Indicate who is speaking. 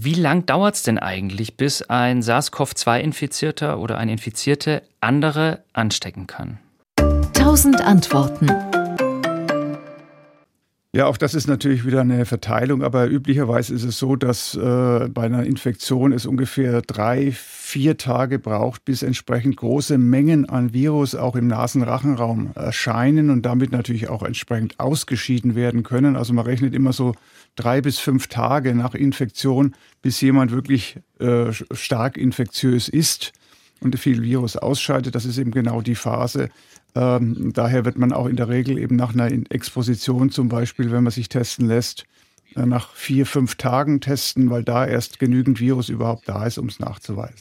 Speaker 1: Wie lang dauert es denn eigentlich, bis ein SARS-CoV-2-Infizierter oder ein Infizierte andere anstecken kann?
Speaker 2: Tausend Antworten.
Speaker 3: Ja, auch das ist natürlich wieder eine Verteilung, aber üblicherweise ist es so, dass äh, bei einer Infektion es ungefähr drei, vier Tage braucht, bis entsprechend große Mengen an Virus auch im Nasenrachenraum erscheinen und damit natürlich auch entsprechend ausgeschieden werden können. Also man rechnet immer so drei bis fünf Tage nach Infektion, bis jemand wirklich äh, stark infektiös ist und viel Virus ausscheidet. Das ist eben genau die Phase, ähm, daher wird man auch in der Regel eben nach einer Exposition zum Beispiel, wenn man sich testen lässt, äh, nach vier, fünf Tagen testen, weil da erst genügend Virus überhaupt da ist, um es nachzuweisen.